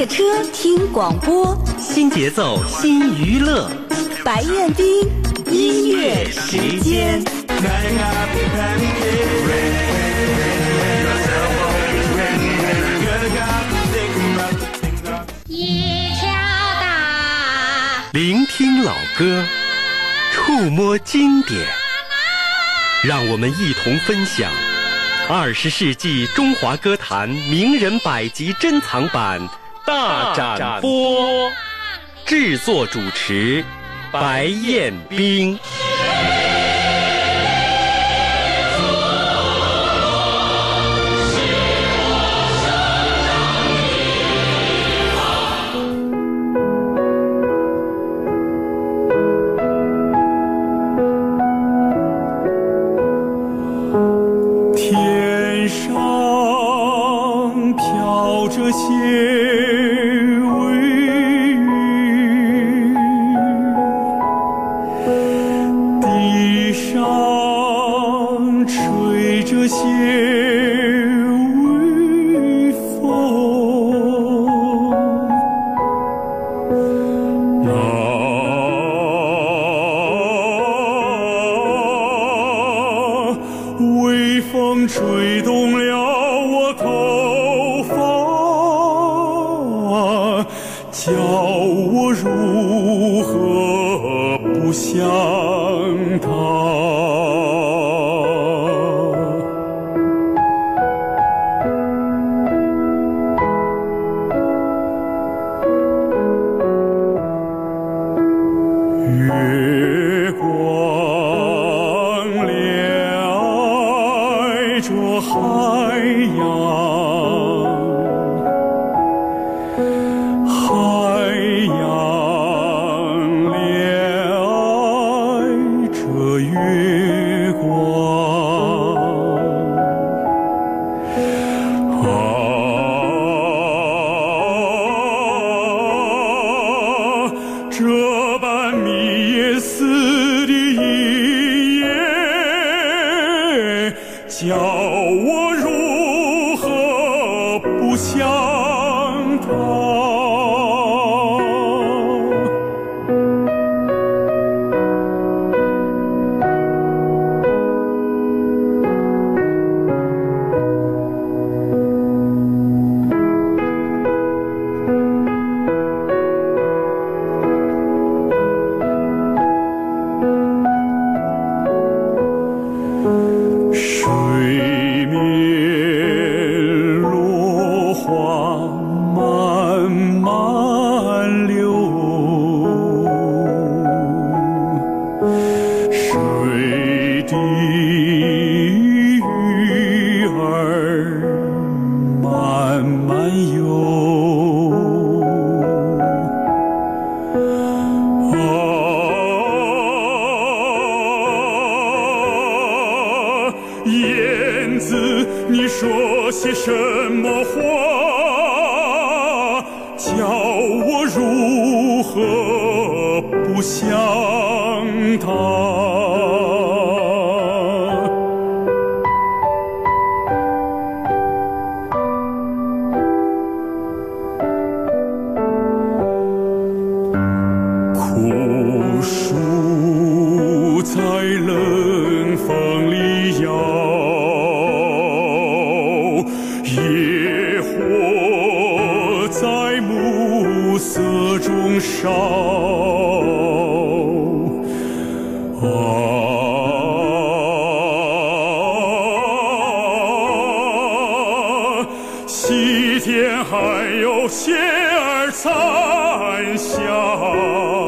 着车听广播，新节奏新娱乐，白彦斌音乐时间。一条大聆听老歌，触摸经典，让我们一同分享二十世纪中华歌坛名人百集珍藏版大展播。制作主持白彦冰。啊，还有仙儿在笑，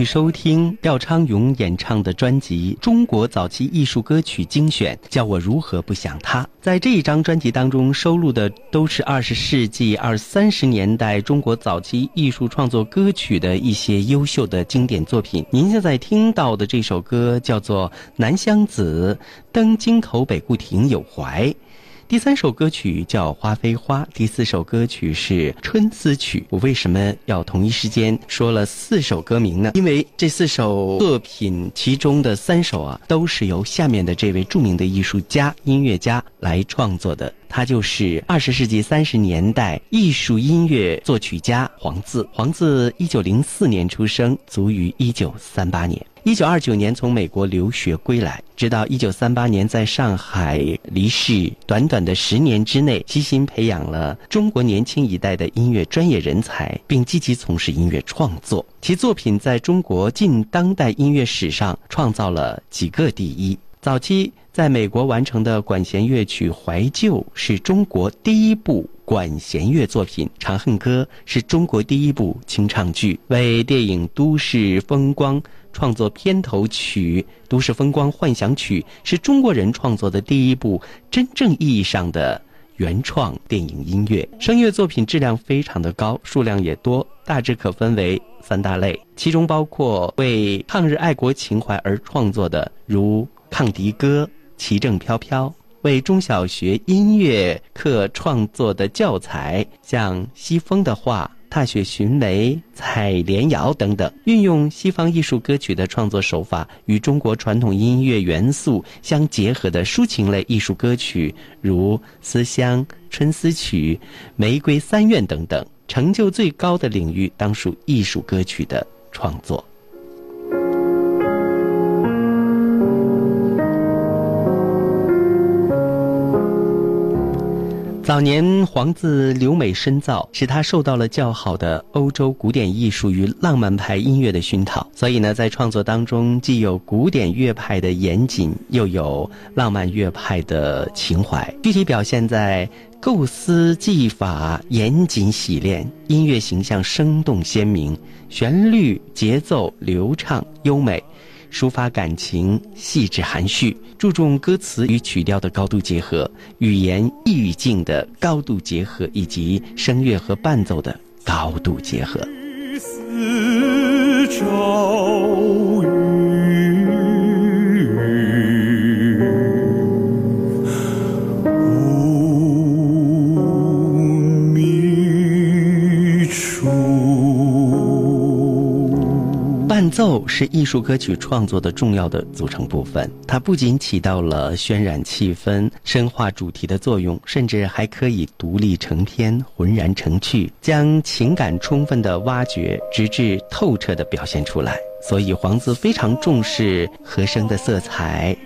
续收听廖昌永演唱的专辑《中国早期艺术歌曲精选》，叫我如何不想他。在这一张专辑当中收录的都是二十世纪二三十年代中国早期艺术创作歌曲的一些优秀的经典作品。您现在听到的这首歌叫做《南乡子·登京口北固亭有怀》。第三首歌曲叫《花非花》，第四首歌曲是《春思曲》。我为什么要同一时间说了四首歌名呢？因为这四首作品其中的三首啊，都是由下面的这位著名的艺术家、音乐家来创作的。他就是二十世纪三十年代艺术音乐作曲家黄自。黄自一九零四年出生，卒于一九三八年。一九二九年从美国留学归来，直到一九三八年在上海离世。短短的十年之内，悉心培养了中国年轻一代的音乐专业人才，并积极从事音乐创作。其作品在中国近当代音乐史上创造了几个第一。早期在美国完成的管弦乐曲《怀旧》是中国第一部管弦乐作品，《长恨歌》是中国第一部清唱剧，为电影《都市风光》。创作片头曲《都市风光幻想曲》是中国人创作的第一部真正意义上的原创电影音乐。声乐作品质量非常的高，数量也多，大致可分为三大类，其中包括为抗日爱国情怀而创作的，如《抗敌歌》《旗正飘飘》；为中小学音乐课创作的教材，像西风的话。踏雪寻梅、采莲谣等等，运用西方艺术歌曲的创作手法与中国传统音乐元素相结合的抒情类艺术歌曲，如《思乡》《春思曲》《玫瑰三院》等等，成就最高的领域当属艺术歌曲的创作。早年黄自留美深造，使他受到了较好的欧洲古典艺术与浪漫派音乐的熏陶，所以呢，在创作当中既有古典乐派的严谨，又有浪漫乐派的情怀。具体表现在构思技法严谨洗练，音乐形象生动鲜明，旋律节奏流畅优美。抒发感情，细致含蓄，注重歌词与曲调的高度结合，语言意境的高度结合，以及声乐和伴奏的高度结合。奏是艺术歌曲创作的重要的组成部分，它不仅起到了渲染气氛、深化主题的作用，甚至还可以独立成篇、浑然成趣，将情感充分的挖掘，直至透彻的表现出来。所以，黄自非常重视和声的色彩、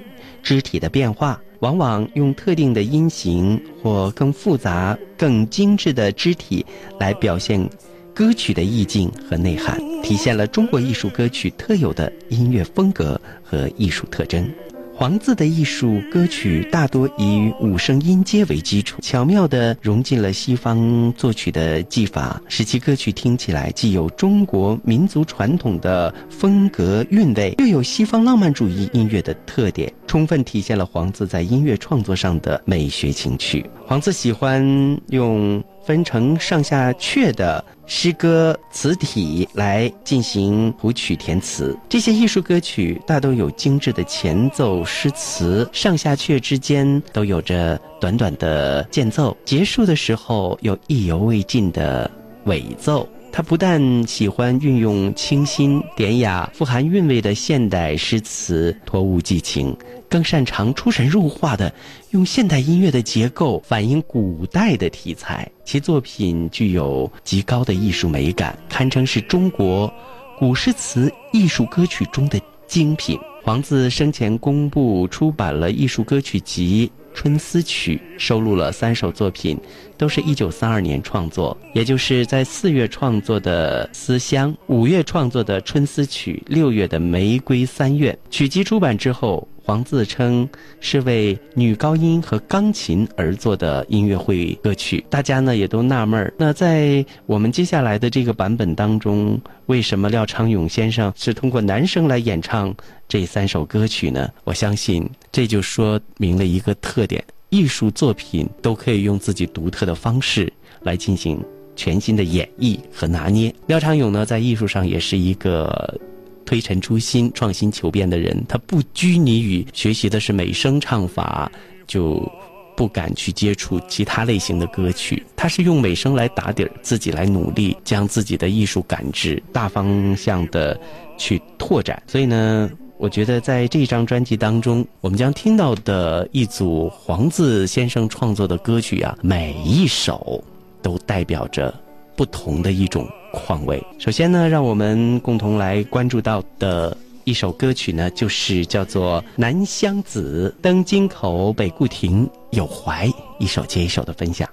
肢体的变化，往往用特定的音型或更复杂、更精致的肢体来表现。歌曲的意境和内涵，体现了中国艺术歌曲特有的音乐风格和艺术特征。黄自的艺术歌曲大多以五声音阶为基础，巧妙地融进了西方作曲的技法，使其歌曲听起来既有中国民族传统的风格韵味，又有西方浪漫主义音乐的特点，充分体现了黄自在音乐创作上的美学情趣。黄自喜欢用。分成上下阙的诗歌词体来进行谱曲填词，这些艺术歌曲大都有精致的前奏诗词，上下阙之间都有着短短的间奏，结束的时候有意犹未尽的尾奏。他不但喜欢运用清新典雅、富含韵味的现代诗词，托物寄情。更擅长出神入化的用现代音乐的结构反映古代的题材，其作品具有极高的艺术美感，堪称是中国古诗词艺术歌曲中的精品。黄自生前公布出版了艺术歌曲集。《春思曲》收录了三首作品，都是一九三二年创作，也就是在四月创作的《思乡》，五月创作的《春思曲》，六月的《玫瑰三月》。曲集出版之后，黄自称是为女高音和钢琴而做的音乐会歌曲。大家呢也都纳闷儿，那在我们接下来的这个版本当中，为什么廖昌永先生是通过男声来演唱这三首歌曲呢？我相信这就说明了一个特点：艺术作品都可以用自己独特的方式来进行全新的演绎和拿捏。廖昌永呢，在艺术上也是一个。推陈出新、创新求变的人，他不拘泥于学习的是美声唱法，就不敢去接触其他类型的歌曲。他是用美声来打底儿，自己来努力，将自己的艺术感知大方向的去拓展。所以呢，我觉得在这张专辑当中，我们将听到的一组黄自先生创作的歌曲啊，每一首都代表着不同的一种。况味。首先呢，让我们共同来关注到的一首歌曲呢，就是叫做《南乡子·登京口北固亭有怀》，一首接一首的分享。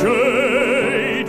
schön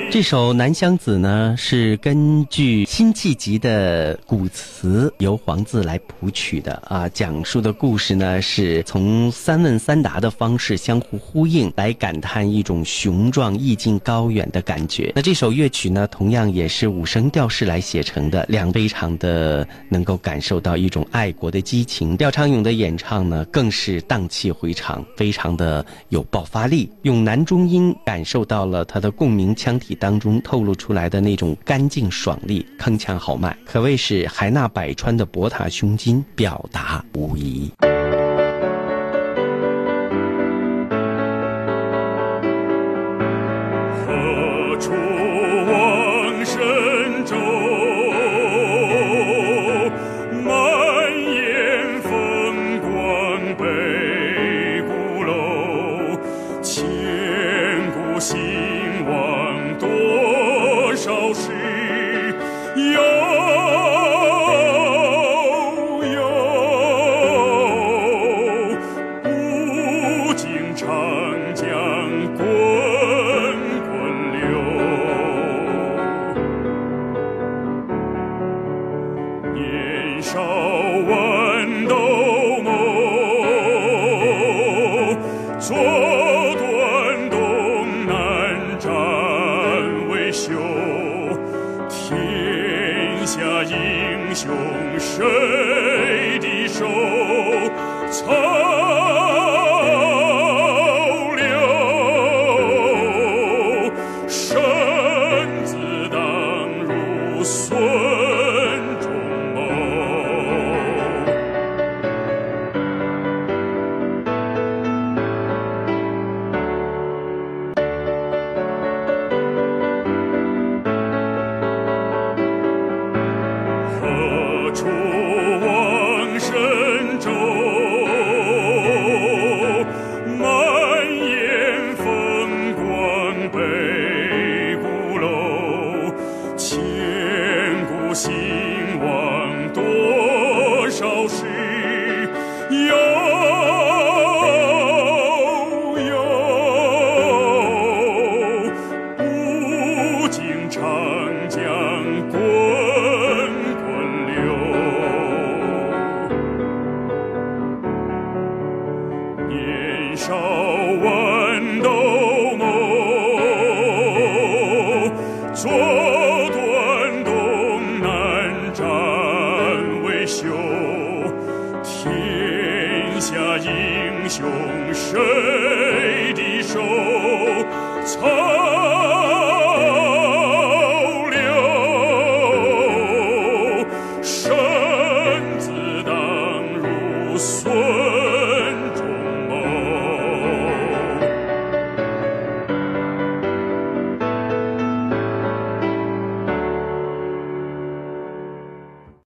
这首《南乡子》呢，是根据辛弃疾的古词由黄自来谱曲的啊。讲述的故事呢，是从三问三答的方式相互呼应，来感叹一种雄壮、意境高远的感觉。那这首乐曲呢，同样也是五声调式来写成的，两非常的能够感受到一种爱国的激情。廖昌永的演唱呢，更是荡气回肠，非常的有爆发力，用男中音感受到了他的共鸣腔体当。中透露出来的那种干净爽利、铿锵豪迈，可谓是海纳百川的博塔胸襟，表达无疑。Schön 英雄谁的手？